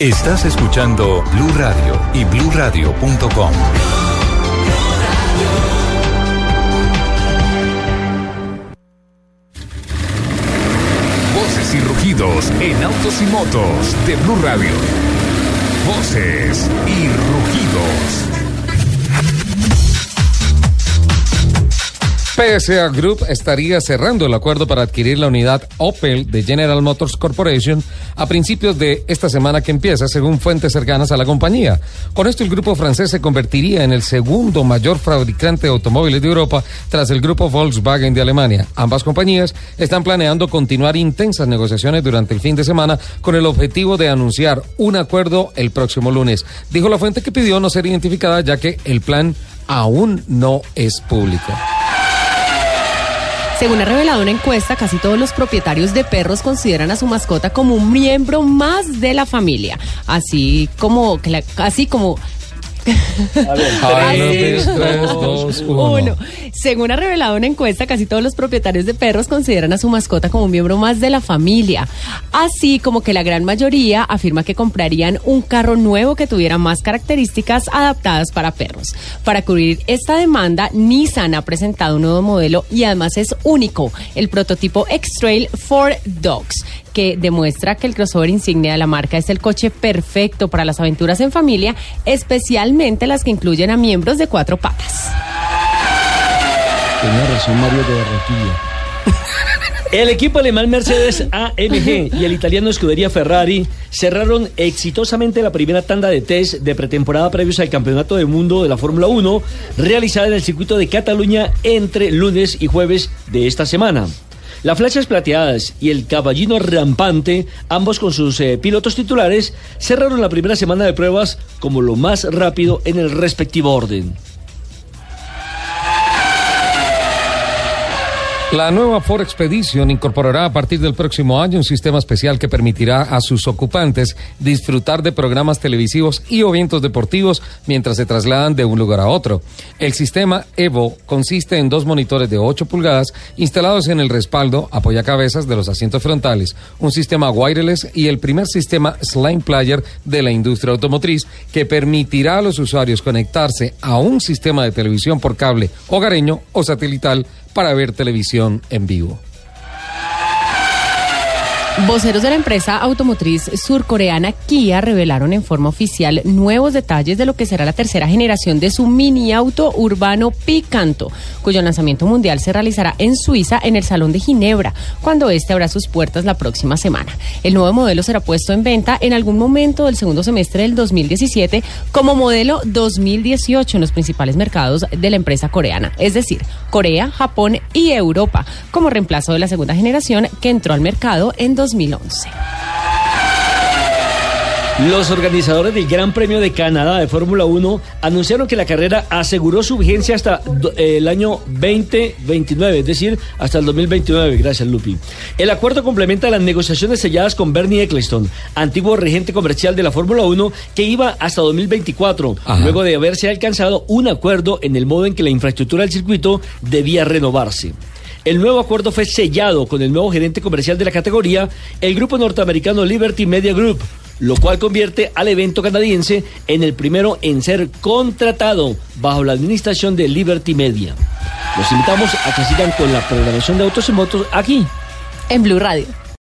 Estás escuchando Blue Radio y bluradio.com. Voces y rugidos en autos y motos de Blue Radio. Voces y rugidos. PSA Group estaría cerrando el acuerdo para adquirir la unidad Opel de General Motors Corporation a principios de esta semana que empieza, según fuentes cercanas a la compañía. Con esto, el grupo francés se convertiría en el segundo mayor fabricante de automóviles de Europa tras el grupo Volkswagen de Alemania. Ambas compañías están planeando continuar intensas negociaciones durante el fin de semana con el objetivo de anunciar un acuerdo el próximo lunes. Dijo la fuente que pidió no ser identificada ya que el plan aún no es público. Según ha revelado una encuesta, casi todos los propietarios de perros consideran a su mascota como un miembro más de la familia, así como, así como uno. Según ha revelado una encuesta, casi todos los propietarios de perros consideran a su mascota como un miembro más de la familia. Así como que la gran mayoría afirma que comprarían un carro nuevo que tuviera más características adaptadas para perros. Para cubrir esta demanda, Nissan ha presentado un nuevo modelo y además es único, el prototipo X-Trail for Dogs que demuestra que el crossover insignia de la marca es el coche perfecto para las aventuras en familia, especialmente las que incluyen a miembros de cuatro patas. Tenía razón Mario de El equipo alemán Mercedes AMG y el italiano Escudería Ferrari cerraron exitosamente la primera tanda de test de pretemporada previos al Campeonato del Mundo de la Fórmula 1 realizada en el circuito de Cataluña entre lunes y jueves de esta semana. Las flechas plateadas y el caballino rampante, ambos con sus eh, pilotos titulares, cerraron la primera semana de pruebas como lo más rápido en el respectivo orden. La nueva Ford Expedition incorporará a partir del próximo año un sistema especial que permitirá a sus ocupantes disfrutar de programas televisivos y eventos deportivos mientras se trasladan de un lugar a otro. El sistema Evo consiste en dos monitores de 8 pulgadas instalados en el respaldo apoyacabezas de los asientos frontales, un sistema wireless y el primer sistema Slime Player de la industria automotriz que permitirá a los usuarios conectarse a un sistema de televisión por cable hogareño o satelital para ver televisión en vivo. Voceros de la empresa automotriz surcoreana Kia revelaron en forma oficial nuevos detalles de lo que será la tercera generación de su mini auto urbano Picanto, cuyo lanzamiento mundial se realizará en Suiza en el Salón de Ginebra, cuando este abra sus puertas la próxima semana. El nuevo modelo será puesto en venta en algún momento del segundo semestre del 2017 como modelo 2018 en los principales mercados de la empresa coreana, es decir, Corea, Japón y Europa, como reemplazo de la segunda generación que entró al mercado en 2011. Los organizadores del Gran Premio de Canadá de Fórmula 1 anunciaron que la carrera aseguró su vigencia hasta eh, el año 2029, es decir, hasta el 2029. Gracias, Lupi. El acuerdo complementa las negociaciones selladas con Bernie Eccleston, antiguo regente comercial de la Fórmula 1, que iba hasta 2024, luego de haberse alcanzado un acuerdo en el modo en que la infraestructura del circuito debía renovarse. El nuevo acuerdo fue sellado con el nuevo gerente comercial de la categoría, el grupo norteamericano Liberty Media Group, lo cual convierte al evento canadiense en el primero en ser contratado bajo la administración de Liberty Media. Los invitamos a que sigan con la programación de Autos y Motos aquí en Blue Radio.